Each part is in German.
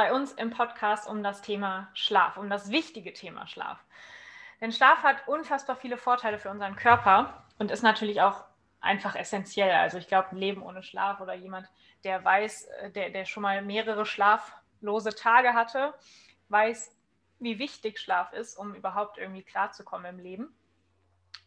bei uns im Podcast um das Thema Schlaf, um das wichtige Thema Schlaf. Denn Schlaf hat unfassbar viele Vorteile für unseren Körper und ist natürlich auch einfach essentiell. Also ich glaube, ein Leben ohne Schlaf oder jemand, der weiß, äh, der, der schon mal mehrere schlaflose Tage hatte, weiß, wie wichtig Schlaf ist, um überhaupt irgendwie klarzukommen im Leben.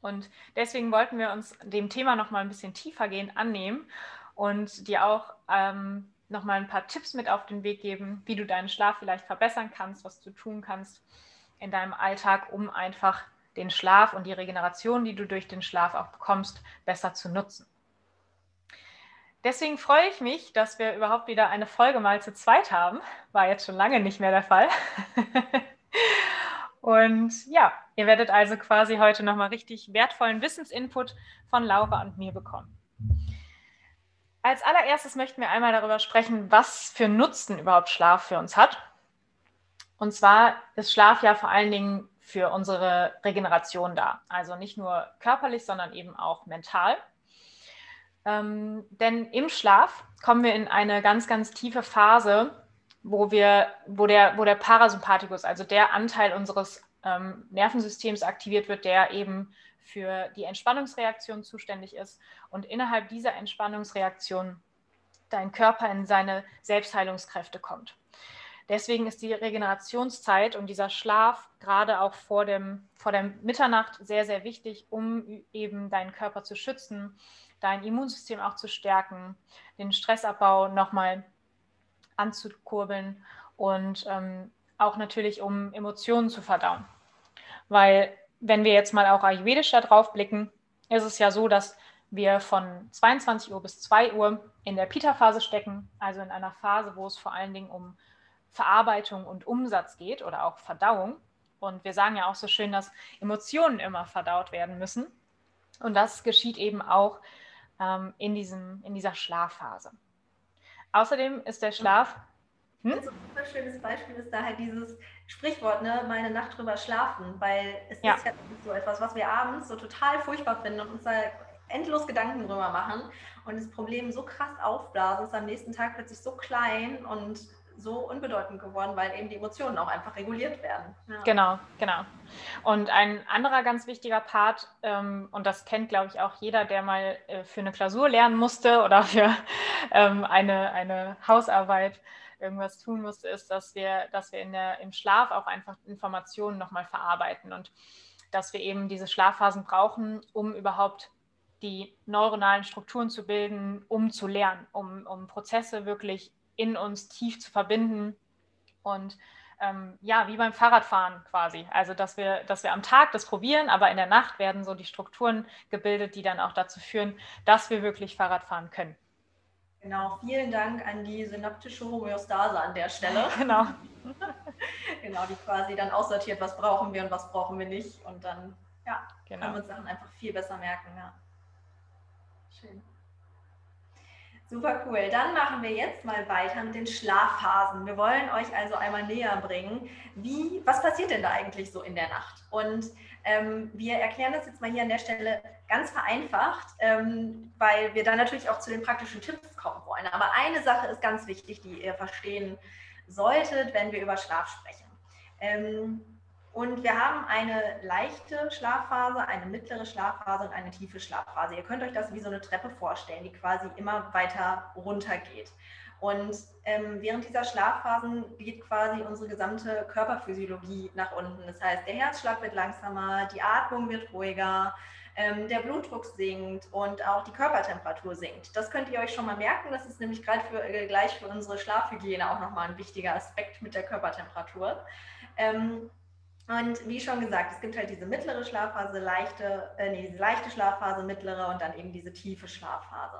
Und deswegen wollten wir uns dem Thema noch mal ein bisschen tiefergehend annehmen und dir auch ähm, noch mal ein paar Tipps mit auf den Weg geben, wie du deinen Schlaf vielleicht verbessern kannst, was du tun kannst in deinem Alltag, um einfach den Schlaf und die Regeneration, die du durch den Schlaf auch bekommst, besser zu nutzen. Deswegen freue ich mich, dass wir überhaupt wieder eine Folge mal zu zweit haben. War jetzt schon lange nicht mehr der Fall. und ja, ihr werdet also quasi heute nochmal richtig wertvollen Wissensinput von Laura und mir bekommen. Als allererstes möchten wir einmal darüber sprechen, was für Nutzen überhaupt Schlaf für uns hat. Und zwar ist Schlaf ja vor allen Dingen für unsere Regeneration da. Also nicht nur körperlich, sondern eben auch mental. Ähm, denn im Schlaf kommen wir in eine ganz, ganz tiefe Phase, wo, wir, wo, der, wo der Parasympathikus, also der Anteil unseres ähm, Nervensystems aktiviert wird, der eben für die Entspannungsreaktion zuständig ist und innerhalb dieser Entspannungsreaktion dein Körper in seine Selbstheilungskräfte kommt. Deswegen ist die Regenerationszeit und dieser Schlaf gerade auch vor, dem, vor der Mitternacht sehr, sehr wichtig, um eben deinen Körper zu schützen, dein Immunsystem auch zu stärken, den Stressabbau nochmal anzukurbeln und ähm, auch natürlich, um Emotionen zu verdauen. Weil wenn wir jetzt mal auch ayurvedisch da drauf blicken, ist es ja so, dass wir von 22 Uhr bis 2 Uhr in der Pita-Phase stecken, also in einer Phase, wo es vor allen Dingen um Verarbeitung und Umsatz geht oder auch Verdauung. Und wir sagen ja auch so schön, dass Emotionen immer verdaut werden müssen. Und das geschieht eben auch ähm, in, diesem, in dieser Schlafphase. Außerdem ist der Schlaf hm? Also ein super schönes Beispiel ist da halt dieses Sprichwort, ne, meine Nacht drüber schlafen, weil es ja. ist ja so etwas, was wir abends so total furchtbar finden und uns da endlos Gedanken drüber machen und das Problem so krass aufblasen, ist am nächsten Tag plötzlich so klein und so unbedeutend geworden, weil eben die Emotionen auch einfach reguliert werden. Ja. Genau, genau. Und ein anderer ganz wichtiger Part, ähm, und das kennt, glaube ich, auch jeder, der mal äh, für eine Klausur lernen musste oder für ähm, eine, eine Hausarbeit, irgendwas tun musste, ist, dass wir, dass wir in der, im Schlaf auch einfach Informationen nochmal verarbeiten und dass wir eben diese Schlafphasen brauchen, um überhaupt die neuronalen Strukturen zu bilden, um zu lernen, um, um Prozesse wirklich in uns tief zu verbinden und ähm, ja, wie beim Fahrradfahren quasi. Also, dass wir, dass wir am Tag das probieren, aber in der Nacht werden so die Strukturen gebildet, die dann auch dazu führen, dass wir wirklich Fahrrad fahren können. Genau, vielen Dank an die synaptische Homöostase an der Stelle. Genau. genau, die quasi dann aussortiert, was brauchen wir und was brauchen wir nicht. Und dann ja, genau. können wir uns Sachen einfach viel besser merken. Ja. Schön. Super cool. Dann machen wir jetzt mal weiter mit den Schlafphasen. Wir wollen euch also einmal näher bringen, wie, was passiert denn da eigentlich so in der Nacht? Und ähm, wir erklären das jetzt mal hier an der Stelle ganz vereinfacht, ähm, weil wir dann natürlich auch zu den praktischen Tipps kommen wollen. Aber eine Sache ist ganz wichtig, die ihr verstehen solltet, wenn wir über Schlaf sprechen. Ähm, und wir haben eine leichte Schlafphase, eine mittlere Schlafphase und eine tiefe Schlafphase. Ihr könnt euch das wie so eine Treppe vorstellen, die quasi immer weiter runter geht. Und ähm, während dieser Schlafphasen geht quasi unsere gesamte Körperphysiologie nach unten. Das heißt, der Herzschlag wird langsamer, die Atmung wird ruhiger, ähm, der Blutdruck sinkt und auch die Körpertemperatur sinkt. Das könnt ihr euch schon mal merken. Das ist nämlich gerade für, äh, gleich für unsere Schlafhygiene auch nochmal ein wichtiger Aspekt mit der Körpertemperatur. Ähm, Und wie schon gesagt, es gibt halt diese mittlere Schlafphase, leichte, äh, nee, diese leichte Schlafphase, mittlere und dann eben diese tiefe Schlafphase.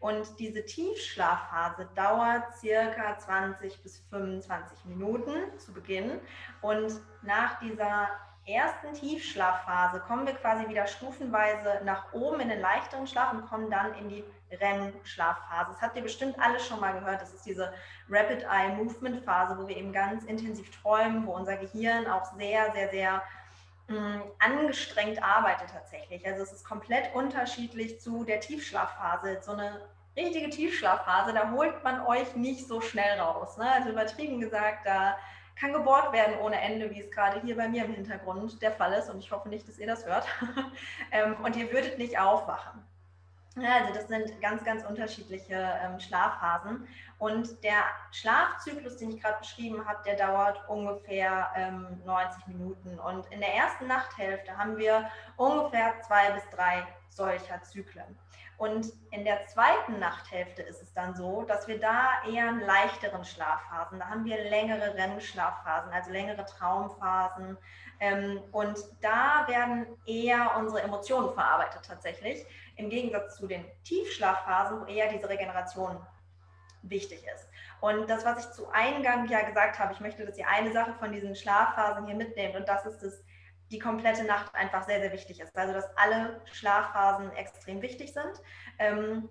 Und diese Tiefschlafphase dauert circa 20 bis 25 Minuten zu Beginn. Und nach dieser ersten Tiefschlafphase kommen wir quasi wieder stufenweise nach oben in den leichteren Schlaf und kommen dann in die REM-Schlafphase. Das habt ihr bestimmt alle schon mal gehört. Das ist diese Rapid Eye Movement Phase, wo wir eben ganz intensiv träumen, wo unser Gehirn auch sehr, sehr, sehr angestrengt arbeitet tatsächlich. Also es ist komplett unterschiedlich zu der Tiefschlafphase. So eine richtige Tiefschlafphase, da holt man euch nicht so schnell raus. Ne? Also übertrieben gesagt, da kann gebohrt werden ohne Ende, wie es gerade hier bei mir im Hintergrund der Fall ist. Und ich hoffe nicht, dass ihr das hört. Ähm, und ihr würdet nicht aufwachen. Also das sind ganz, ganz unterschiedliche ähm, Schlafphasen. Und der Schlafzyklus, den ich gerade beschrieben habe, der dauert ungefähr ähm, 90 Minuten. Und in der ersten Nachthälfte haben wir ungefähr zwei bis drei solcher Zyklen. Und in der zweiten Nachthälfte ist es dann so, dass wir da eher einen leichteren Schlafphasen, da haben wir längere REM-Schlafphasen, also längere Traumphasen. Ähm, und da werden eher unsere Emotionen verarbeitet tatsächlich, im Gegensatz zu den Tiefschlafphasen, wo eher diese Regeneration wichtig ist. Und das, was ich zu Eingang ja gesagt habe, ich möchte, dass ihr eine Sache von diesen Schlafphasen hier mitnehmt und das ist das die komplette Nacht einfach sehr, sehr wichtig ist. Also dass alle Schlafphasen extrem wichtig sind. Ähm,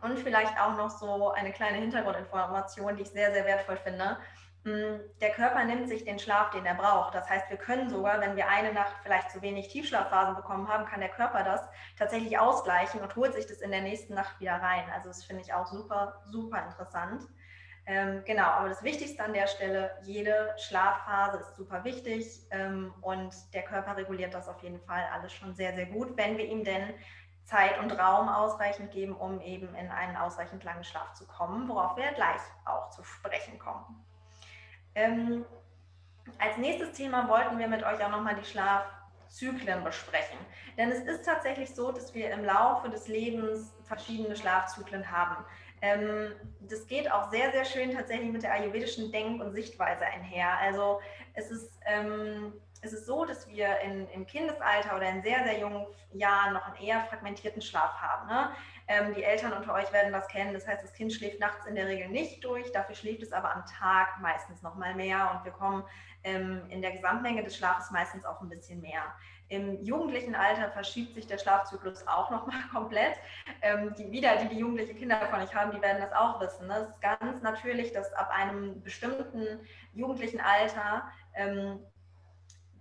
und vielleicht auch noch so eine kleine Hintergrundinformation, die ich sehr, sehr wertvoll finde. Mm, der Körper nimmt sich den Schlaf, den er braucht. Das heißt, wir können sogar, wenn wir eine Nacht vielleicht zu wenig Tiefschlafphasen bekommen haben, kann der Körper das tatsächlich ausgleichen und holt sich das in der nächsten Nacht wieder rein. Also das finde ich auch super, super interessant. Ähm, genau, aber das Wichtigste an der Stelle, jede Schlafphase ist super wichtig ähm, und der Körper reguliert das auf jeden Fall alles schon sehr, sehr gut, wenn wir ihm denn Zeit und Raum ausreichend geben, um eben in einen ausreichend langen Schlaf zu kommen, worauf wir gleich auch zu sprechen kommen. Ähm, als nächstes Thema wollten wir mit euch auch nochmal die Schlafzyklen besprechen. Denn es ist tatsächlich so, dass wir im Laufe des Lebens verschiedene Schlafzyklen haben. Ähm, das geht auch sehr, sehr schön tatsächlich mit der ayurvedischen Denk- und Sichtweise einher. Also es ist, ähm, es ist so, dass wir in, im Kindesalter oder in sehr, sehr jungen Jahren noch einen eher fragmentierten Schlaf haben. Ne? Ähm, die Eltern unter euch werden das kennen. Das heißt, das Kind schläft nachts in der Regel nicht durch, dafür schläft es aber am Tag meistens noch mal mehr und wir kommen ähm, in der Gesamtmenge des Schlafes meistens auch ein bisschen mehr. Im jugendlichen Alter verschiebt sich der Schlafzyklus auch nochmal komplett. Ähm, die wieder, die die jugendliche Kinder davon nicht haben, die werden das auch wissen. Ne? Es ist ganz natürlich, dass ab einem bestimmten jugendlichen Alter ähm,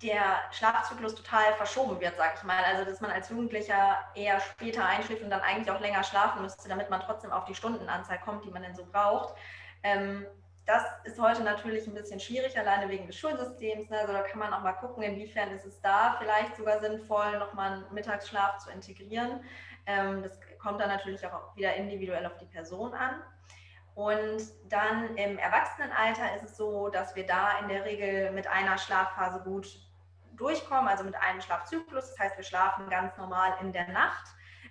der Schlafzyklus total verschoben wird, sag ich mal. Also dass man als Jugendlicher eher später einschläft und dann eigentlich auch länger schlafen müsste, damit man trotzdem auf die Stundenanzahl kommt, die man denn so braucht. Ähm, das ist heute natürlich ein bisschen schwierig, alleine wegen des Schulsystems. Ne? Also da kann man auch mal gucken, inwiefern ist es da vielleicht sogar sinnvoll, nochmal einen Mittagsschlaf zu integrieren. Ähm, das kommt dann natürlich auch wieder individuell auf die Person an. Und dann im Erwachsenenalter ist es so, dass wir da in der Regel mit einer Schlafphase gut durchkommen, also mit einem Schlafzyklus. Das heißt, wir schlafen ganz normal in der Nacht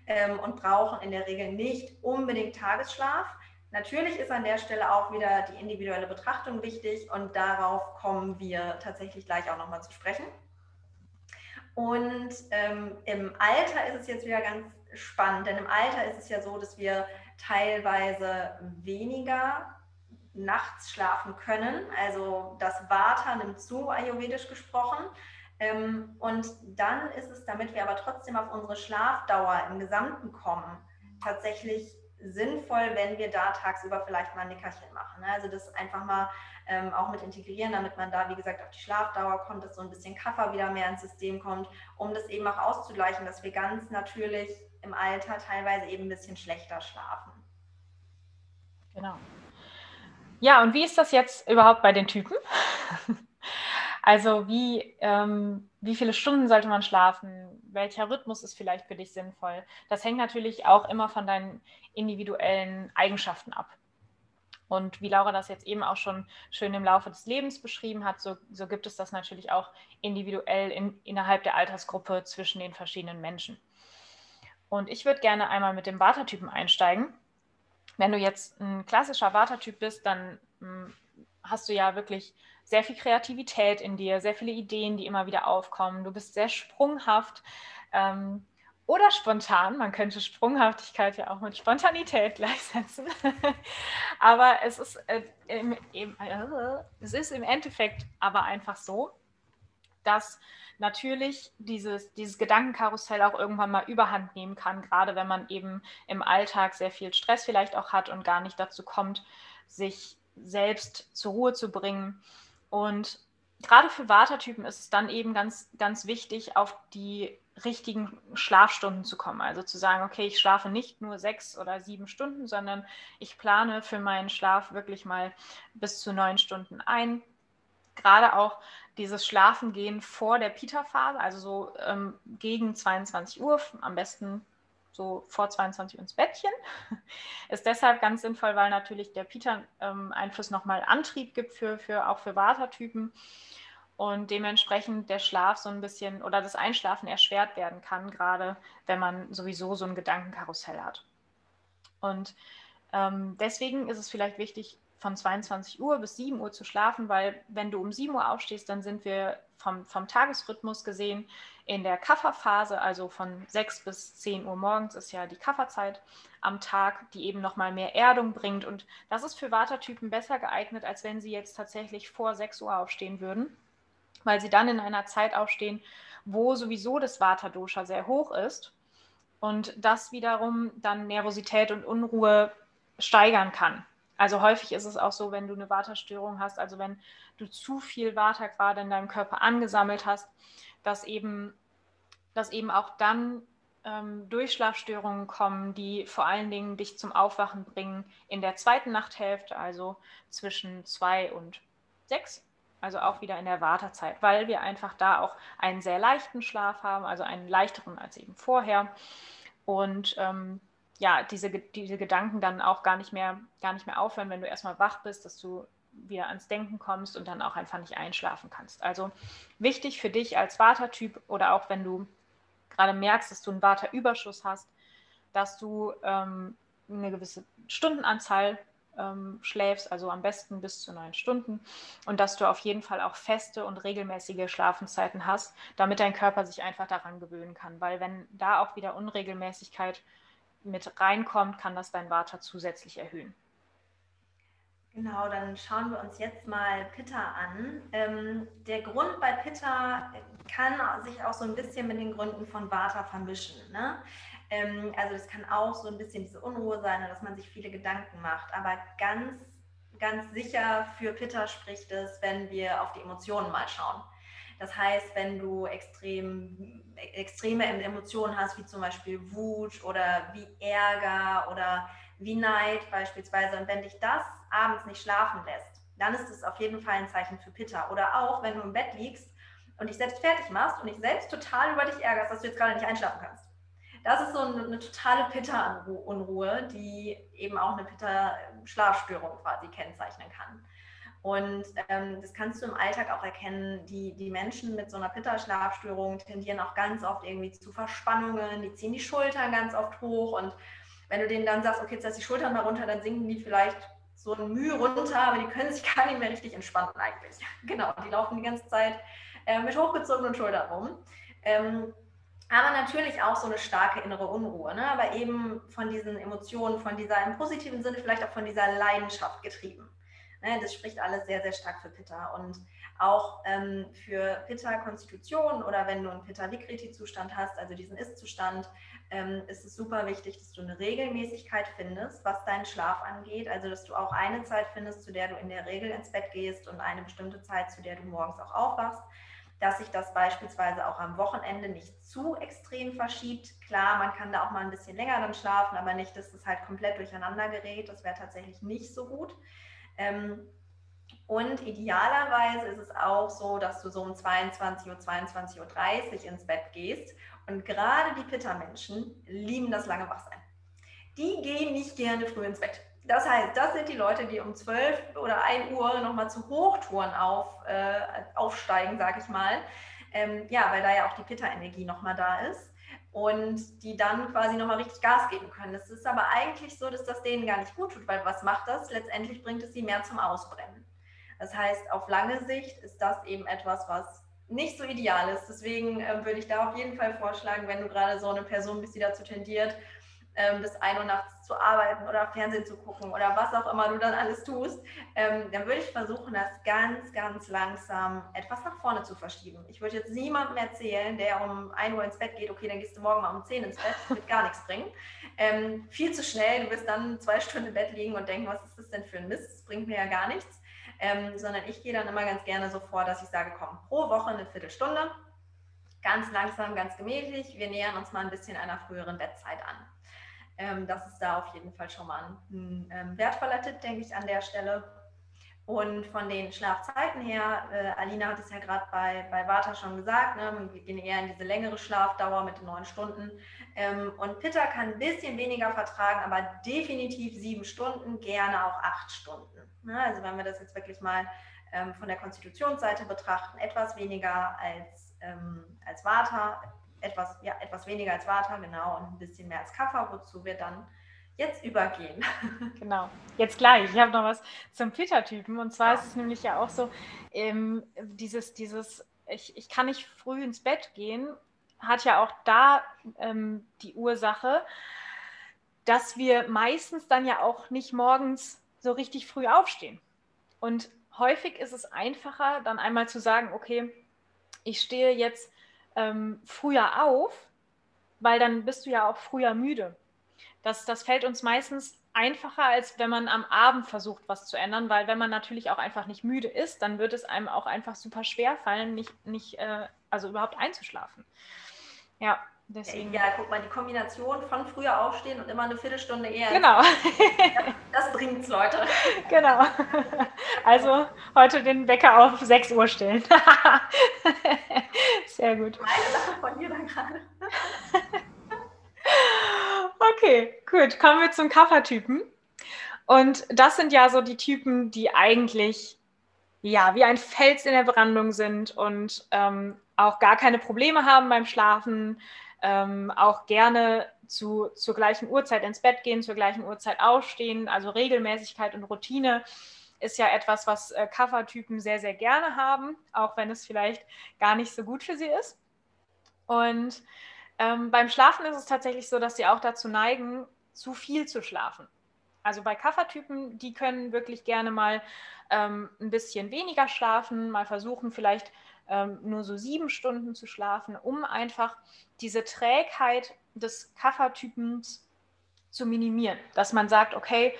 ähm, und brauchen in der Regel nicht unbedingt Tagesschlaf. Natürlich ist an der Stelle auch wieder die individuelle Betrachtung wichtig und darauf kommen wir tatsächlich gleich auch nochmal zu sprechen. Und ähm, im Alter ist es jetzt wieder ganz spannend, denn im Alter ist es ja so, dass wir teilweise weniger nachts schlafen können. Also das Vata nimmt zu, ayurvedisch gesprochen. Ähm, und dann ist es, damit wir aber trotzdem auf unsere Schlafdauer im Gesamten kommen, tatsächlich sinnvoll, wenn wir da tagsüber vielleicht mal ein Nickerchen machen. Ne? Also das einfach mal ähm, auch mit integrieren, damit man da, wie gesagt, auf die Schlafdauer kommt, dass so ein bisschen Kaffer wieder mehr ins System kommt, um das eben auch auszugleichen, dass wir ganz natürlich im Alter teilweise eben ein bisschen schlechter schlafen. Genau. Ja, und wie ist das jetzt überhaupt bei den Typen? Also wie, ähm, wie viele Stunden sollte man schlafen? Welcher Rhythmus ist vielleicht für dich sinnvoll? Das hängt natürlich auch immer von deinen individuellen Eigenschaften ab. Und wie Laura das jetzt eben auch schon schön im Laufe des Lebens beschrieben hat, so, so gibt es das natürlich auch individuell in, innerhalb der Altersgruppe zwischen den verschiedenen Menschen. Und ich würde gerne einmal mit dem Vata-Typen einsteigen. Wenn du jetzt ein klassischer Vata-Typ bist, dann hm, hast du ja wirklich sehr viel Kreativität in dir, sehr viele Ideen, die immer wieder aufkommen. Du bist sehr sprunghaft ähm, oder spontan. Man könnte Sprunghaftigkeit ja auch mit Spontanität gleichsetzen. aber es ist, äh, im, im, äh, es ist im Endeffekt aber einfach so, dass natürlich dieses, dieses Gedankenkarussell auch irgendwann mal überhand nehmen kann, gerade wenn man eben im Alltag sehr viel Stress vielleicht auch hat und gar nicht dazu kommt, sich selbst zur Ruhe zu bringen. Und gerade für Watertypen ist es dann eben ganz, ganz wichtig, auf die richtigen Schlafstunden zu kommen. Also zu sagen, okay, ich schlafe nicht nur sechs oder sieben Stunden, sondern ich plane für meinen Schlaf wirklich mal bis zu neun Stunden ein. Gerade auch dieses Schlafengehen vor der Pita-Phase, also so ähm, gegen 22 Uhr, am besten so vor 22 Uhr ins Bettchen. Ist deshalb ganz sinnvoll, weil natürlich der Pita-Einfluss ähm, nochmal Antrieb gibt für, für auch für Vata-Typen und dementsprechend der Schlaf so ein bisschen oder das Einschlafen erschwert werden kann, gerade wenn man sowieso so ein Gedankenkarussell hat. Und ähm, deswegen ist es vielleicht wichtig, von 22 Uhr bis 7 Uhr zu schlafen, weil wenn du um 7 Uhr aufstehst, dann sind wir vom, vom Tagesrhythmus gesehen in der Kafferphase, also von 6 bis 10 Uhr morgens ist ja die Kafferzeit am Tag, die eben nochmal mehr Erdung bringt. Und das ist für Watertypen besser geeignet, als wenn sie jetzt tatsächlich vor 6 Uhr aufstehen würden, weil sie dann in einer Zeit aufstehen, wo sowieso das Vata-Dosha sehr hoch ist und das wiederum dann Nervosität und Unruhe steigern kann. Also häufig ist es auch so, wenn du eine Waterstörung hast, also wenn du zu viel Water gerade in deinem Körper angesammelt hast, dass eben, dass eben auch dann ähm, Durchschlafstörungen kommen, die vor allen Dingen dich zum Aufwachen bringen in der zweiten Nachthälfte, also zwischen zwei und sechs, also auch wieder in der Wartezeit, weil wir einfach da auch einen sehr leichten Schlaf haben, also einen leichteren als eben vorher. Und ähm, ja, diese, diese Gedanken dann auch gar nicht mehr, gar nicht mehr aufhören, wenn du erstmal wach bist, dass du wieder ans Denken kommst und dann auch einfach nicht einschlafen kannst. Also wichtig für dich als Vatertyp oder auch wenn du gerade merkst, dass du einen Vaterüberschuss hast, dass du ähm, eine gewisse Stundenanzahl ähm, schläfst, also am besten bis zu neun Stunden und dass du auf jeden Fall auch feste und regelmäßige Schlafenszeiten hast, damit dein Körper sich einfach daran gewöhnen kann. Weil wenn da auch wieder Unregelmäßigkeit mit reinkommt, kann das dein Vata zusätzlich erhöhen. Genau, dann schauen wir uns jetzt mal Pitta an. Ähm, der Grund bei Pitta kann sich auch so ein bisschen mit den Gründen von Vata vermischen. Ne? Ähm, also das kann auch so ein bisschen diese Unruhe sein, dass man sich viele Gedanken macht. Aber ganz, ganz sicher für Pitta spricht es, wenn wir auf die Emotionen mal schauen. Das heißt, wenn du extrem, extreme Emotionen hast, wie zum Beispiel Wut oder wie Ärger oder wie Neid beispielsweise, und wenn dich das abends nicht schlafen lässt, dann ist es auf jeden Fall ein Zeichen für Pitta. Oder auch, wenn du im Bett liegst und dich selbst fertig machst und dich selbst total über dich ärgerst, dass du jetzt gerade nicht einschlafen kannst. Das ist so eine, eine totale Pitta-Unruhe, die eben auch eine Pitta-Schlafstörung quasi kennzeichnen kann. Und ähm, das kannst du im Alltag auch erkennen. Die, die Menschen mit so einer Pitta-Schlafstörung tendieren auch ganz oft irgendwie zu Verspannungen. Die ziehen die Schultern ganz oft hoch. Und wenn du denen dann sagst, okay, jetzt lass die Schultern mal runter, dann sinken die vielleicht so ein Mühe runter, aber die können sich gar nicht mehr richtig entspannen eigentlich. Genau, die laufen die ganze Zeit äh, mit hochgezogenen Schultern rum. Ähm, aber natürlich auch so eine starke innere Unruhe, ne? aber eben von diesen Emotionen, von dieser im positiven Sinne vielleicht auch von dieser Leidenschaft getrieben. Ne, das spricht alles sehr, sehr stark für Pitta. Und auch ähm, für Pitta-Konstitution oder wenn du einen Pitta-Vikriti-Zustand hast, also diesen Ist-Zustand, ähm, ist es super wichtig, dass du eine Regelmäßigkeit findest, was deinen Schlaf angeht. Also, dass du auch eine Zeit findest, zu der du in der Regel ins Bett gehst und eine bestimmte Zeit, zu der du morgens auch aufwachst. Dass sich das beispielsweise auch am Wochenende nicht zu extrem verschiebt. Klar, man kann da auch mal ein bisschen länger dann schlafen, aber nicht, dass es halt komplett durcheinander gerät. Das wäre tatsächlich nicht so gut. Ähm, und idealerweise ist es auch so, dass du so um 22 Uhr, 22.30 Uhr ins Bett gehst. Und gerade die Pitta-Menschen lieben das lange Wachsein. Die gehen nicht gerne früh ins Bett. Das heißt, das sind die Leute, die um 12 oder 1 Uhr nochmal zu Hochtouren auf, äh, aufsteigen, sag ich mal. Ähm, ja, weil da ja auch die Pitta-Energie nochmal da ist und die dann quasi nochmal richtig Gas geben können. Es ist aber eigentlich so, dass das denen gar nicht gut tut, weil was macht das? Letztendlich bringt es sie mehr zum Ausbrennen. Das heißt, auf lange Sicht ist das eben etwas, was nicht so ideal ist. Deswegen äh, würde ich da auf jeden Fall vorschlagen, wenn du gerade so eine Person bist, die dazu tendiert, ähm, bis 1 Uhr nachts zu arbeiten oder Fernsehen zu gucken oder was auch immer du dann alles tust, ähm, dann würde ich versuchen, das ganz, ganz langsam etwas nach vorne zu verschieben. Ich würde jetzt niemandem erzählen, der um 1 Uhr ins Bett geht, okay, dann gehst du morgen mal um 10 ins Bett, das wird gar nichts bringen. Ähm, viel zu schnell, du wirst dann zwei Stunden im Bett liegen und denken, was ist das denn für ein Mist, das bringt mir ja gar nichts. Ähm, sondern ich gehe dann immer ganz gerne so vor, dass ich sage, komm, pro Woche eine Viertelstunde, ganz langsam, ganz gemächlich. Wir nähern uns mal ein bisschen einer früheren Bettzeit an. Ähm, das ist da auf jeden Fall schon mal ein, ähm, wertvoller Tipp, denke ich, an der Stelle. Und von den Schlafzeiten her, äh, Alina hat es ja gerade bei, bei Vata schon gesagt, ne, wir gehen eher in diese längere Schlafdauer mit den neun Stunden. Ähm, und Pitta kann ein bisschen weniger vertragen, aber definitiv sieben Stunden, gerne auch acht Stunden. Ne? Also wenn wir das jetzt wirklich mal ähm, von der Konstitutionsseite betrachten, etwas weniger als, ähm, als Vata, etwas, ja, etwas weniger als Vata, genau, und ein bisschen mehr als Kapha, wozu wir dann jetzt übergehen. Genau, jetzt gleich. Ich habe noch was zum Pitta-Typen. Und zwar ist es nämlich ja auch so, ähm, dieses, dieses, ich, ich kann nicht früh ins Bett gehen, hat ja auch da ähm, die Ursache, dass wir meistens dann ja auch nicht morgens so richtig früh aufstehen. Und häufig ist es einfacher, dann einmal zu sagen, okay, ich stehe jetzt ähm, früher auf, weil dann bist du ja auch früher müde. Das, das fällt uns meistens einfacher, als wenn man am Abend versucht, was zu ändern, weil wenn man natürlich auch einfach nicht müde ist, dann wird es einem auch einfach super schwer fallen, nicht, nicht äh, also überhaupt einzuschlafen. Ja, deswegen. Ja, guck mal, die Kombination von früher aufstehen und immer eine Viertelstunde eher. Genau. das, das bringt's, Leute. Genau. Also heute den Wecker auf 6 Uhr stellen. Sehr gut. Meine Sache von dir dann gerade. Okay, gut. Kommen wir zum Kaffertypen. Und das sind ja so die Typen, die eigentlich ja wie ein Fels in der Brandung sind und ähm, auch gar keine Probleme haben beim Schlafen, ähm, auch gerne zu, zur gleichen Uhrzeit ins Bett gehen, zur gleichen Uhrzeit aufstehen. Also Regelmäßigkeit und Routine ist ja etwas, was äh, Kaffertypen sehr, sehr gerne haben, auch wenn es vielleicht gar nicht so gut für sie ist. Und ähm, beim Schlafen ist es tatsächlich so, dass sie auch dazu neigen, zu viel zu schlafen. Also bei Kaffertypen, die können wirklich gerne mal ähm, ein bisschen weniger schlafen, mal versuchen vielleicht ähm, nur so sieben Stunden zu schlafen, um einfach diese Trägheit des Kaffertypens zu minimieren. Dass man sagt, okay,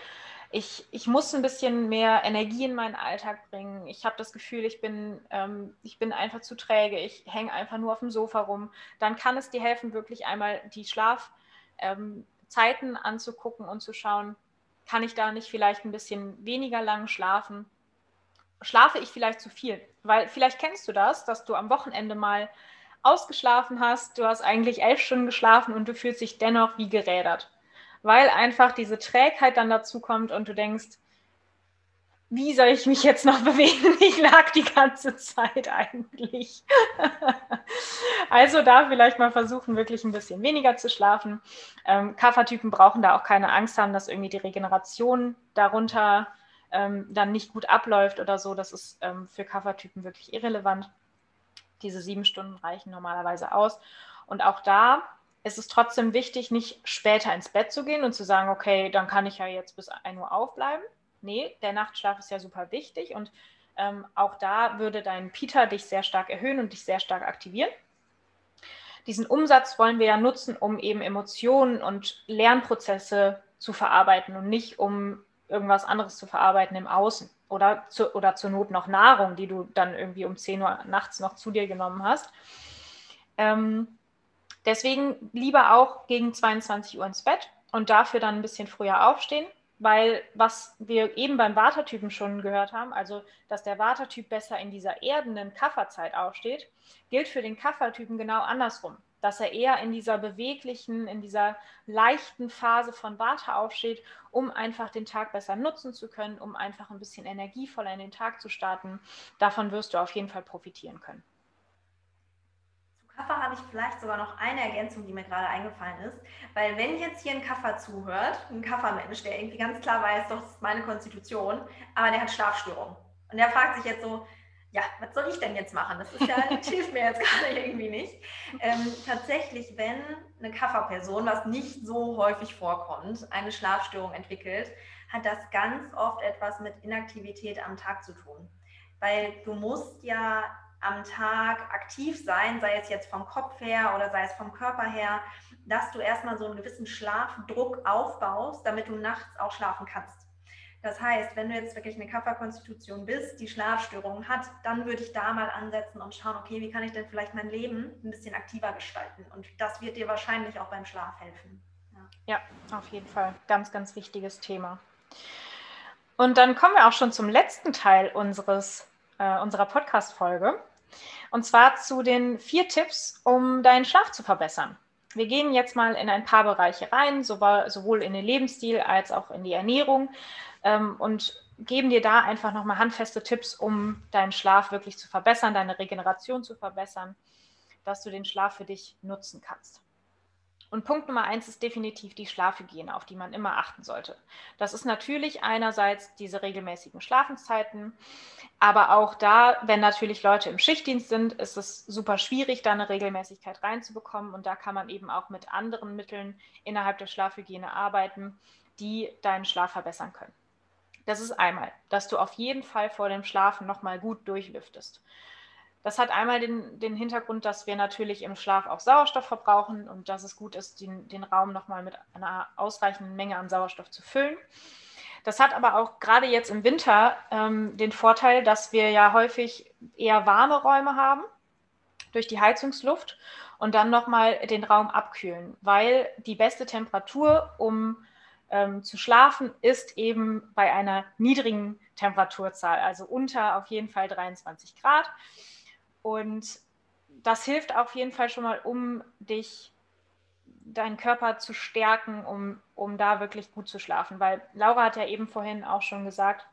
ich, ich muss ein bisschen mehr Energie in meinen Alltag bringen. Ich habe das Gefühl, ich bin, ähm, ich bin einfach zu träge. Ich hänge einfach nur auf dem Sofa rum. Dann kann es dir helfen, wirklich einmal die Schlafzeiten ähm, anzugucken und zu schauen, kann ich da nicht vielleicht ein bisschen weniger lang schlafen? Schlafe ich vielleicht zu viel? Weil vielleicht kennst du das, dass du am Wochenende mal ausgeschlafen hast, du hast eigentlich elf Stunden geschlafen und du fühlst dich dennoch wie gerädert weil einfach diese Trägheit dann dazu kommt und du denkst, wie soll ich mich jetzt noch bewegen? Ich lag die ganze Zeit eigentlich. also da vielleicht mal versuchen, wirklich ein bisschen weniger zu schlafen. Ähm, Kaffertypen brauchen da auch keine Angst haben, dass irgendwie die Regeneration darunter ähm, dann nicht gut abläuft oder so. Das ist ähm, für Kaffertypen wirklich irrelevant. Diese sieben Stunden reichen normalerweise aus. Und auch da ist es trotzdem wichtig, nicht später ins Bett zu gehen und zu sagen, okay, dann kann ich ja jetzt bis 1 Uhr aufbleiben. Nee, der Nachtschlaf ist ja super wichtig und ähm, auch da würde dein Peter dich sehr stark erhöhen und dich sehr stark aktivieren. Diesen Umsatz wollen wir ja nutzen, um eben Emotionen und Lernprozesse zu verarbeiten und nicht um irgendwas anderes zu verarbeiten im Außen oder, zu, oder zur Not noch Nahrung, die du dann irgendwie um 10 Uhr nachts noch zu dir genommen hast. Ähm, Deswegen lieber auch gegen 22 Uhr ins Bett und dafür dann ein bisschen früher aufstehen, weil was wir eben beim Watertypen schon gehört haben, also dass der Watertyp besser in dieser erdenden Kafferzeit aufsteht, gilt für den Kaffertypen genau andersrum, dass er eher in dieser beweglichen, in dieser leichten Phase von Vata aufsteht, um einfach den Tag besser nutzen zu können, um einfach ein bisschen energievoller in den Tag zu starten. Davon wirst du auf jeden Fall profitieren können. Kaffer habe ich vielleicht sogar noch eine Ergänzung, die mir gerade eingefallen ist. Weil wenn jetzt hier ein Kaffer zuhört, ein Kaffermensch, der irgendwie ganz klar weiß, doch, das ist meine Konstitution, aber der hat Schlafstörungen. Und er fragt sich jetzt so, ja, was soll ich denn jetzt machen? Das ist ja, das hilft mir jetzt gerade irgendwie nicht. Ähm, tatsächlich, wenn eine Kafferperson, was nicht so häufig vorkommt, eine Schlafstörung entwickelt, hat das ganz oft etwas mit Inaktivität am Tag zu tun. Weil du musst ja am Tag aktiv sein, sei es jetzt vom Kopf her oder sei es vom Körper her, dass du erstmal so einen gewissen Schlafdruck aufbaust, damit du nachts auch schlafen kannst. Das heißt, wenn du jetzt wirklich eine Kafferkonstitution bist, die Schlafstörungen hat, dann würde ich da mal ansetzen und schauen, okay, wie kann ich denn vielleicht mein Leben ein bisschen aktiver gestalten? Und das wird dir wahrscheinlich auch beim Schlaf helfen. Ja, ja auf jeden Fall. Ganz, ganz wichtiges Thema. Und dann kommen wir auch schon zum letzten Teil unseres, äh, unserer Podcast-Folge. Und zwar zu den vier Tipps, um deinen Schlaf zu verbessern. Wir gehen jetzt mal in ein paar Bereiche rein, sowohl in den Lebensstil als auch in die Ernährung ähm, und geben dir da einfach nochmal handfeste Tipps, um deinen Schlaf wirklich zu verbessern, deine Regeneration zu verbessern, dass du den Schlaf für dich nutzen kannst. Und Punkt Nummer eins ist definitiv die Schlafhygiene, auf die man immer achten sollte. Das ist natürlich einerseits diese regelmäßigen Schlafenszeiten, aber auch da, wenn natürlich Leute im Schichtdienst sind, ist es super schwierig, da eine Regelmäßigkeit reinzubekommen. Und da kann man eben auch mit anderen Mitteln innerhalb der Schlafhygiene arbeiten, die deinen Schlaf verbessern können. Das ist einmal, dass du auf jeden Fall vor dem Schlafen nochmal gut durchlüftest. Das hat einmal den, den Hintergrund, dass wir natürlich im Schlaf auch Sauerstoff verbrauchen und dass es gut ist, den, den Raum nochmal mit einer ausreichenden Menge an Sauerstoff zu füllen. Das hat aber auch gerade jetzt im Winter ähm, den Vorteil, dass wir ja häufig eher warme Räume haben durch die Heizungsluft und dann nochmal den Raum abkühlen, weil die beste Temperatur, um ähm, zu schlafen, ist eben bei einer niedrigen Temperaturzahl, also unter auf jeden Fall 23 Grad. Und das hilft auf jeden Fall schon mal, um dich, deinen Körper zu stärken, um, um da wirklich gut zu schlafen. Weil Laura hat ja eben vorhin auch schon gesagt,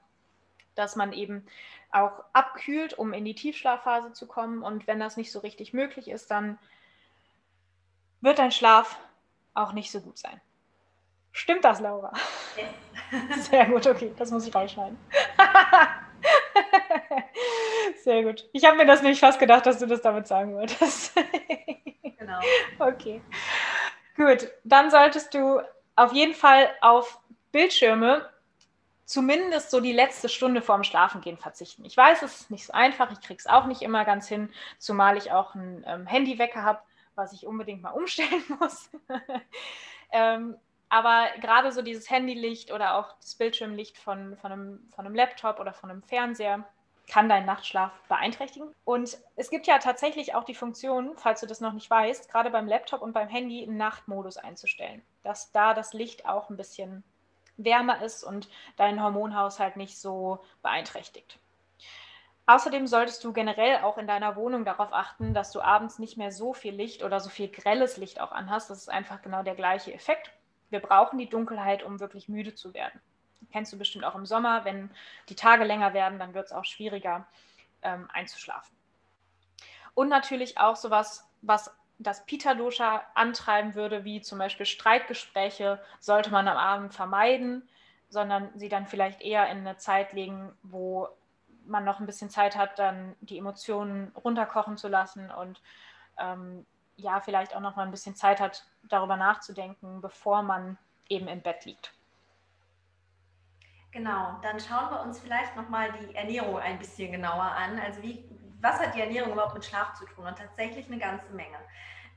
dass man eben auch abkühlt, um in die Tiefschlafphase zu kommen. Und wenn das nicht so richtig möglich ist, dann wird dein Schlaf auch nicht so gut sein. Stimmt das, Laura? Ja. Sehr gut, okay, das muss ich rausschneiden. Sehr gut. Ich habe mir das nicht fast gedacht, dass du das damit sagen wolltest. genau. Okay. Gut, dann solltest du auf jeden Fall auf Bildschirme zumindest so die letzte Stunde vorm Schlafengehen verzichten. Ich weiß, es ist nicht so einfach, ich kriege es auch nicht immer ganz hin, zumal ich auch einen ähm, Handywecker habe, was ich unbedingt mal umstellen muss. ähm, aber gerade so dieses Handylicht oder auch das Bildschirmlicht von, von, einem, von einem Laptop oder von einem Fernseher kann deinen Nachtschlaf beeinträchtigen. Und es gibt ja tatsächlich auch die Funktion, falls du das noch nicht weißt, gerade beim Laptop und beim Handy einen Nachtmodus einzustellen, dass da das Licht auch ein bisschen wärmer ist und deinen Hormonhaushalt nicht so beeinträchtigt. Außerdem solltest du generell auch in deiner Wohnung darauf achten, dass du abends nicht mehr so viel Licht oder so viel grelles Licht auch anhast. Das ist einfach genau der gleiche Effekt. Wir brauchen die Dunkelheit, um wirklich müde zu werden kennst du bestimmt auch im Sommer, wenn die Tage länger werden, dann wird es auch schwieriger ähm, einzuschlafen. Und natürlich auch sowas, was das Pita-Dosha antreiben würde, wie zum Beispiel Streitgespräche, sollte man am Abend vermeiden, sondern sie dann vielleicht eher in eine Zeit legen, wo man noch ein bisschen Zeit hat, dann die Emotionen runterkochen zu lassen und ähm, ja, vielleicht auch noch mal ein bisschen Zeit hat, darüber nachzudenken, bevor man eben im Bett liegt. Genau, dann schauen wir uns vielleicht nochmal die Ernährung ein bisschen genauer an. Also wie, was hat die Ernährung überhaupt mit Schlaf zu tun? Und tatsächlich eine ganze Menge.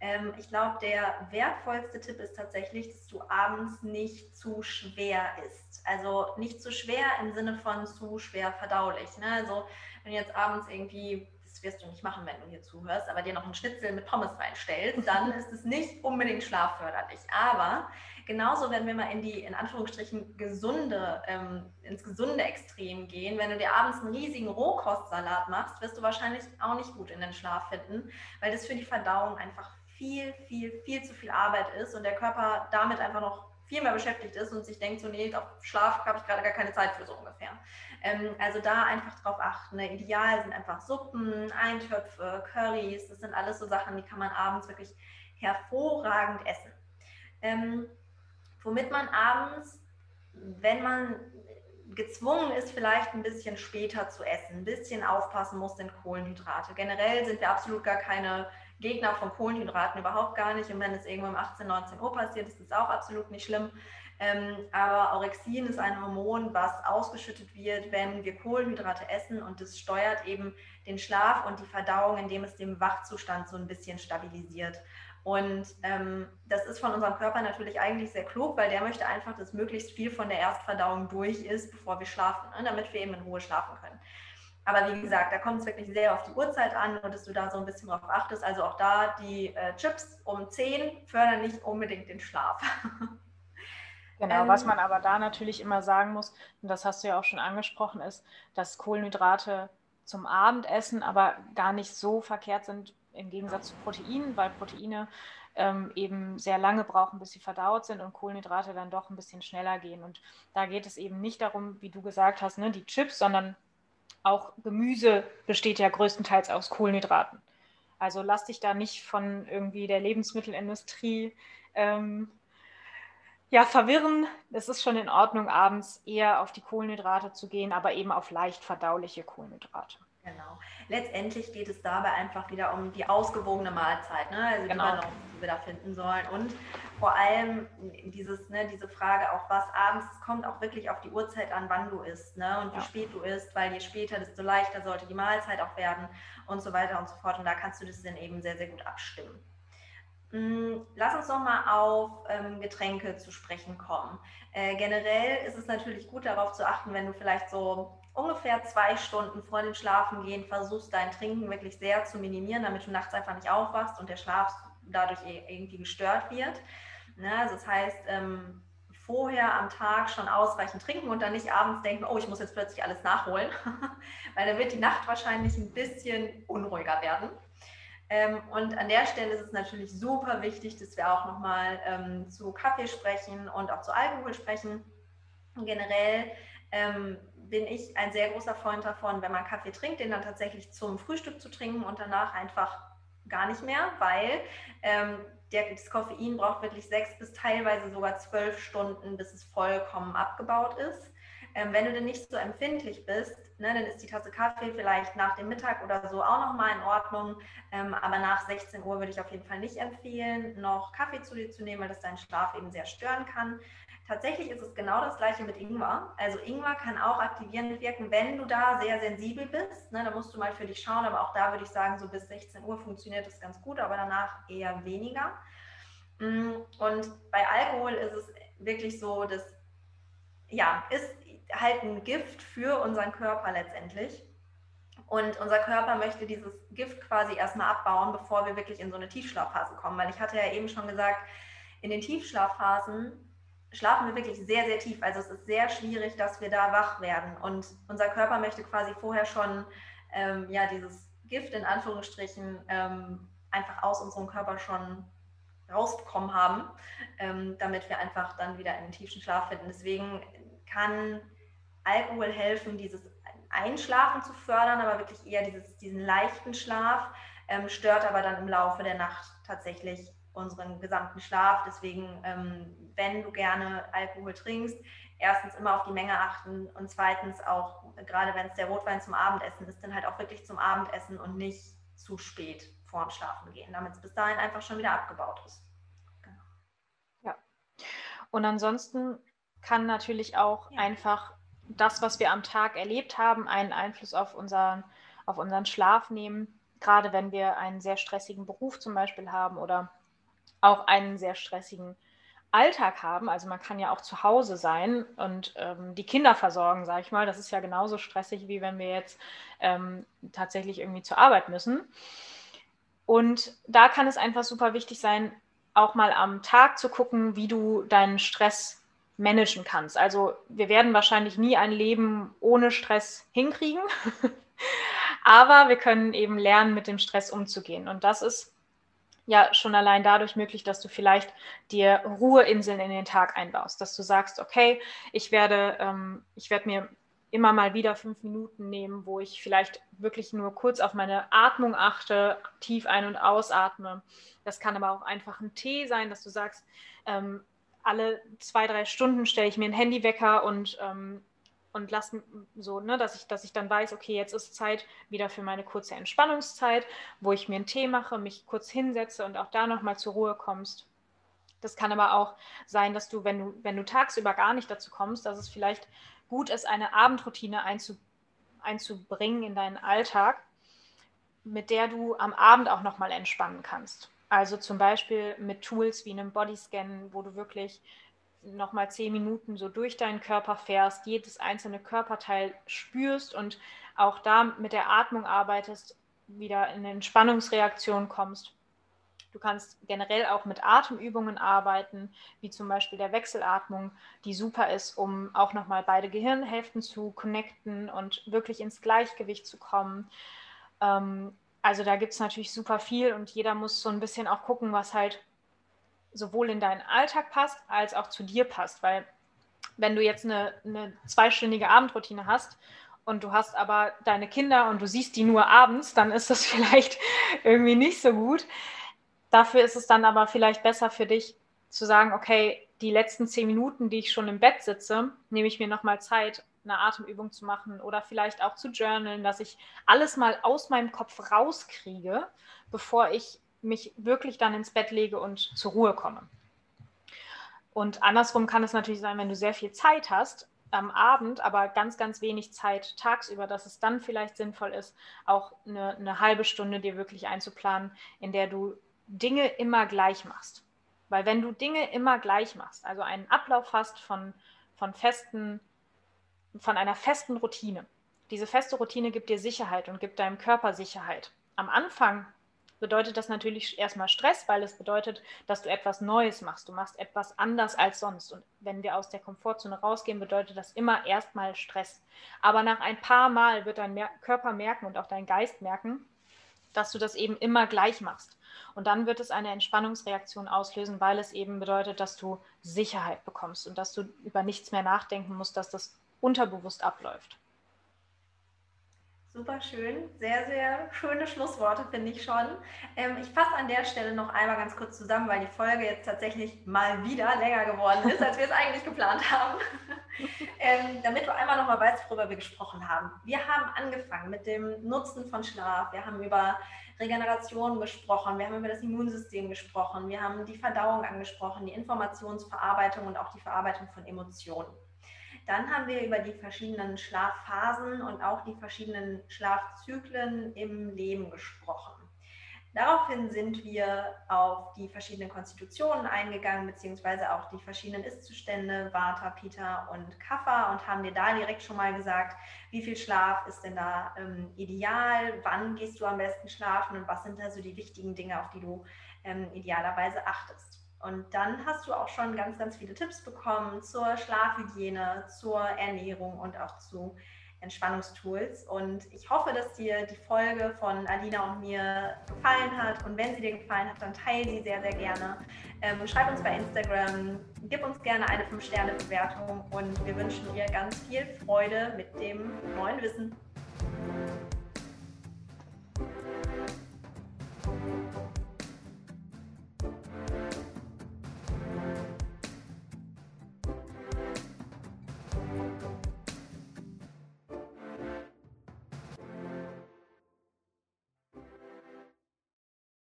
Ähm, ich glaube, der wertvollste Tipp ist tatsächlich, dass du abends nicht zu schwer isst. Also nicht zu schwer im Sinne von zu schwer verdaulich. Ne? Also wenn du jetzt abends irgendwie das wirst du nicht machen, wenn du hier zuhörst, aber dir noch einen Schnitzel mit Pommes reinstellst, dann ist es nicht unbedingt schlafförderlich. Aber Genauso, wenn wir mal in die, in Anführungsstrichen, gesunde, ähm, ins gesunde Extrem gehen, wenn du dir abends einen riesigen Rohkostsalat machst, wirst du wahrscheinlich auch nicht gut in den Schlaf finden, weil das für die Verdauung einfach viel, viel, viel zu viel Arbeit ist und der Körper damit einfach noch viel mehr beschäftigt ist und sich denkt, so, nee, auf Schlaf habe ich gerade gar keine Zeit für so ungefähr. Ähm, also da einfach drauf achten. Ne? Ideal sind einfach Suppen, Eintöpfe, Currys, das sind alles so Sachen, die kann man abends wirklich hervorragend essen. Ähm, womit man abends, wenn man gezwungen ist, vielleicht ein bisschen später zu essen, ein bisschen aufpassen muss, den Kohlenhydrate. Generell sind wir absolut gar keine Gegner von Kohlenhydraten, überhaupt gar nicht. Und wenn es irgendwo um 18, 19 Uhr passiert, ist das auch absolut nicht schlimm. Ähm, aber Orexin ist ein Hormon, was ausgeschüttet wird, wenn wir Kohlenhydrate essen und das steuert eben den Schlaf und die Verdauung, indem es den Wachzustand so ein bisschen stabilisiert. Und ähm, das ist von unserem Körper natürlich eigentlich sehr klug, weil der möchte einfach, dass möglichst viel von der Erstverdauung durch ist, bevor wir schlafen, ne, damit wir eben in Ruhe schlafen können. Aber wie gesagt, da kommt es wirklich sehr auf die Uhrzeit an und dass du da so ein bisschen drauf achtest. Also auch da die äh, Chips um 10 fördern nicht unbedingt den Schlaf. Genau, ähm, was man aber da natürlich immer sagen muss, und das hast du ja auch schon angesprochen, ist, dass Kohlenhydrate zum Abendessen aber gar nicht so verkehrt sind im Gegensatz zu Proteinen, weil Proteine ähm, eben sehr lange brauchen, bis sie verdaut sind und Kohlenhydrate dann doch ein bisschen schneller gehen. Und da geht es eben nicht darum, wie du gesagt hast, ne, die Chips, sondern auch Gemüse besteht ja größtenteils aus Kohlenhydraten. Also lass dich da nicht von irgendwie der Lebensmittelindustrie ähm, ja, verwirren. Es ist schon in Ordnung, abends eher auf die Kohlenhydrate zu gehen, aber eben auf leicht verdauliche Kohlenhydrate. Genau. Letztendlich geht es dabei einfach wieder um die ausgewogene Mahlzeit, ne? also genau. die, Balance, die wir da finden sollen. Und vor allem dieses, ne, diese Frage auch, was abends, es kommt auch wirklich auf die Uhrzeit an, wann du isst ne? und ja. wie spät du isst, weil je später, desto leichter sollte die Mahlzeit auch werden und so weiter und so fort. Und da kannst du das dann eben sehr, sehr gut abstimmen. Mm, lass uns noch mal auf ähm, Getränke zu sprechen kommen. Äh, generell ist es natürlich gut darauf zu achten, wenn du vielleicht so ungefähr zwei Stunden vor dem Schlafengehen versuchst, dein Trinken wirklich sehr zu minimieren, damit du nachts einfach nicht aufwachst und der Schlaf dadurch irgendwie gestört wird. Ne? Also das heißt, ähm, vorher am Tag schon ausreichend trinken und dann nicht abends denken, oh, ich muss jetzt plötzlich alles nachholen, weil dann wird die Nacht wahrscheinlich ein bisschen unruhiger werden. Ähm, und an der Stelle ist es natürlich super wichtig, dass wir auch nochmal ähm, zu Kaffee sprechen und auch zu Alkohol sprechen. generell ähm, bin ich ein sehr großer Freund davon, wenn man Kaffee trinkt, den dann tatsächlich zum Frühstück zu trinken und danach einfach gar nicht mehr, weil ähm, der, das Koffein braucht wirklich sechs bis teilweise sogar zwölf Stunden, bis es vollkommen abgebaut ist. Ähm, wenn du denn nicht so empfindlich bist, ne, dann ist die Tasse Kaffee vielleicht nach dem Mittag oder so auch nochmal in Ordnung. Ähm, aber nach 16 Uhr würde ich auf jeden Fall nicht empfehlen, noch Kaffee zu dir zu nehmen, weil das deinen Schlaf eben sehr stören kann. Tatsächlich ist es genau das gleiche mit Ingwer. Also Ingwer kann auch aktivierend wirken, wenn du da sehr sensibel bist. Ne, da musst du mal für dich schauen, aber auch da würde ich sagen, so bis 16 Uhr funktioniert das ganz gut, aber danach eher weniger. Mm, und bei Alkohol ist es wirklich so, dass ja, ist halt ein Gift für unseren Körper letztendlich. Und unser Körper möchte dieses Gift quasi erstmal abbauen, bevor wir wirklich in so eine Tiefschlafphase kommen. Weil ich hatte ja eben schon gesagt, in den Tiefschlafphasen schlafen wir wirklich sehr, sehr tief. Also es ist sehr schwierig, dass wir da wach werden. Und unser Körper möchte quasi vorher schon ähm, ja, dieses Gift in Anführungsstrichen ähm, einfach aus unserem Körper schon rausbekommen haben, ähm, damit wir einfach dann wieder in den tiefen Schlaf finden. Deswegen kann Alkohol helfen, dieses Einschlafen zu fördern, aber wirklich eher dieses, diesen leichten Schlaf, ähm, stört aber dann im Laufe der Nacht tatsächlich unseren gesamten Schlaf. Deswegen, ähm, wenn du gerne Alkohol trinkst, erstens immer auf die Menge achten und zweitens auch, gerade wenn es der Rotwein zum Abendessen ist, dann halt auch wirklich zum Abendessen und nicht zu spät vorm Schlafen gehen, damit es bis dahin einfach schon wieder abgebaut ist. Genau. Ja. Und ansonsten kann natürlich auch ja. einfach das, was wir am Tag erlebt haben, einen Einfluss auf unseren, auf unseren Schlaf nehmen. Gerade wenn wir einen sehr stressigen Beruf zum Beispiel haben oder auch einen sehr stressigen Alltag haben. Also man kann ja auch zu Hause sein und ähm, die Kinder versorgen, sage ich mal. Das ist ja genauso stressig, wie wenn wir jetzt ähm, tatsächlich irgendwie zur Arbeit müssen. Und da kann es einfach super wichtig sein, auch mal am Tag zu gucken, wie du deinen Stress managen kannst. Also wir werden wahrscheinlich nie ein Leben ohne Stress hinkriegen, aber wir können eben lernen, mit dem Stress umzugehen. Und das ist ja schon allein dadurch möglich, dass du vielleicht dir Ruheinseln in den Tag einbaust, dass du sagst, okay, ich werde, ähm, ich werde mir immer mal wieder fünf Minuten nehmen, wo ich vielleicht wirklich nur kurz auf meine Atmung achte, tief ein- und ausatme. Das kann aber auch einfach ein Tee sein, dass du sagst, ähm, alle zwei, drei Stunden stelle ich mir einen Handywecker und ähm, und lass so, ne, dass ich, dass ich dann weiß, okay, jetzt ist Zeit wieder für meine kurze Entspannungszeit, wo ich mir einen Tee mache, mich kurz hinsetze und auch da nochmal zur Ruhe kommst. Das kann aber auch sein, dass du, wenn du, wenn du tagsüber gar nicht dazu kommst, dass es vielleicht gut ist, eine Abendroutine einzu, einzubringen in deinen Alltag, mit der du am Abend auch nochmal entspannen kannst. Also zum Beispiel mit Tools wie einem Bodyscan, wo du wirklich nochmal zehn Minuten so durch deinen Körper fährst, jedes einzelne Körperteil spürst und auch da mit der Atmung arbeitest, wieder in eine Entspannungsreaktion kommst. Du kannst generell auch mit Atemübungen arbeiten, wie zum Beispiel der Wechselatmung, die super ist, um auch nochmal beide Gehirnhälften zu connecten und wirklich ins Gleichgewicht zu kommen. Ähm, also da gibt es natürlich super viel und jeder muss so ein bisschen auch gucken, was halt sowohl in deinen Alltag passt, als auch zu dir passt. Weil wenn du jetzt eine, eine zweistündige Abendroutine hast und du hast aber deine Kinder und du siehst die nur abends, dann ist das vielleicht irgendwie nicht so gut. Dafür ist es dann aber vielleicht besser für dich zu sagen, okay, die letzten zehn Minuten, die ich schon im Bett sitze, nehme ich mir nochmal Zeit, eine Atemübung zu machen oder vielleicht auch zu journalen, dass ich alles mal aus meinem Kopf rauskriege, bevor ich mich wirklich dann ins Bett lege und zur Ruhe komme. Und andersrum kann es natürlich sein, wenn du sehr viel Zeit hast am Abend, aber ganz, ganz wenig Zeit tagsüber, dass es dann vielleicht sinnvoll ist, auch eine, eine halbe Stunde dir wirklich einzuplanen, in der du Dinge immer gleich machst. Weil wenn du Dinge immer gleich machst, also einen Ablauf hast von, von festen, von einer festen Routine, diese feste Routine gibt dir Sicherheit und gibt deinem Körper Sicherheit. Am Anfang bedeutet das natürlich erstmal Stress, weil es bedeutet, dass du etwas Neues machst. Du machst etwas anders als sonst. Und wenn wir aus der Komfortzone rausgehen, bedeutet das immer erstmal Stress. Aber nach ein paar Mal wird dein Körper merken und auch dein Geist merken, dass du das eben immer gleich machst. Und dann wird es eine Entspannungsreaktion auslösen, weil es eben bedeutet, dass du Sicherheit bekommst und dass du über nichts mehr nachdenken musst, dass das unterbewusst abläuft. Super schön, sehr, sehr schöne Schlussworte, finde ich schon. Ähm, ich fasse an der Stelle noch einmal ganz kurz zusammen, weil die Folge jetzt tatsächlich mal wieder länger geworden ist, als wir es eigentlich geplant haben. ähm, damit du einmal nochmal weißt, worüber wir gesprochen haben. Wir haben angefangen mit dem Nutzen von Schlaf. Wir haben über Regeneration gesprochen, wir haben über das Immunsystem gesprochen, wir haben die Verdauung angesprochen, die Informationsverarbeitung und auch die Verarbeitung von Emotionen. Dann haben wir über die verschiedenen Schlafphasen und auch die verschiedenen Schlafzyklen im Leben gesprochen. Daraufhin sind wir auf die verschiedenen Konstitutionen eingegangen, beziehungsweise auch die verschiedenen Ist-Zustände, Vata, Pita und Kapha und haben dir da direkt schon mal gesagt, wie viel Schlaf ist denn da ähm, ideal, wann gehst du am besten schlafen und was sind da so die wichtigen Dinge, auf die du ähm, idealerweise achtest. Und dann hast du auch schon ganz, ganz viele Tipps bekommen zur Schlafhygiene, zur Ernährung und auch zu Entspannungstools. Und ich hoffe, dass dir die Folge von Alina und mir gefallen hat. Und wenn sie dir gefallen hat, dann teile sie sehr, sehr gerne. Ähm, schreib uns bei Instagram, gib uns gerne eine 5-Sterne-Bewertung und wir wünschen dir ganz viel Freude mit dem neuen Wissen.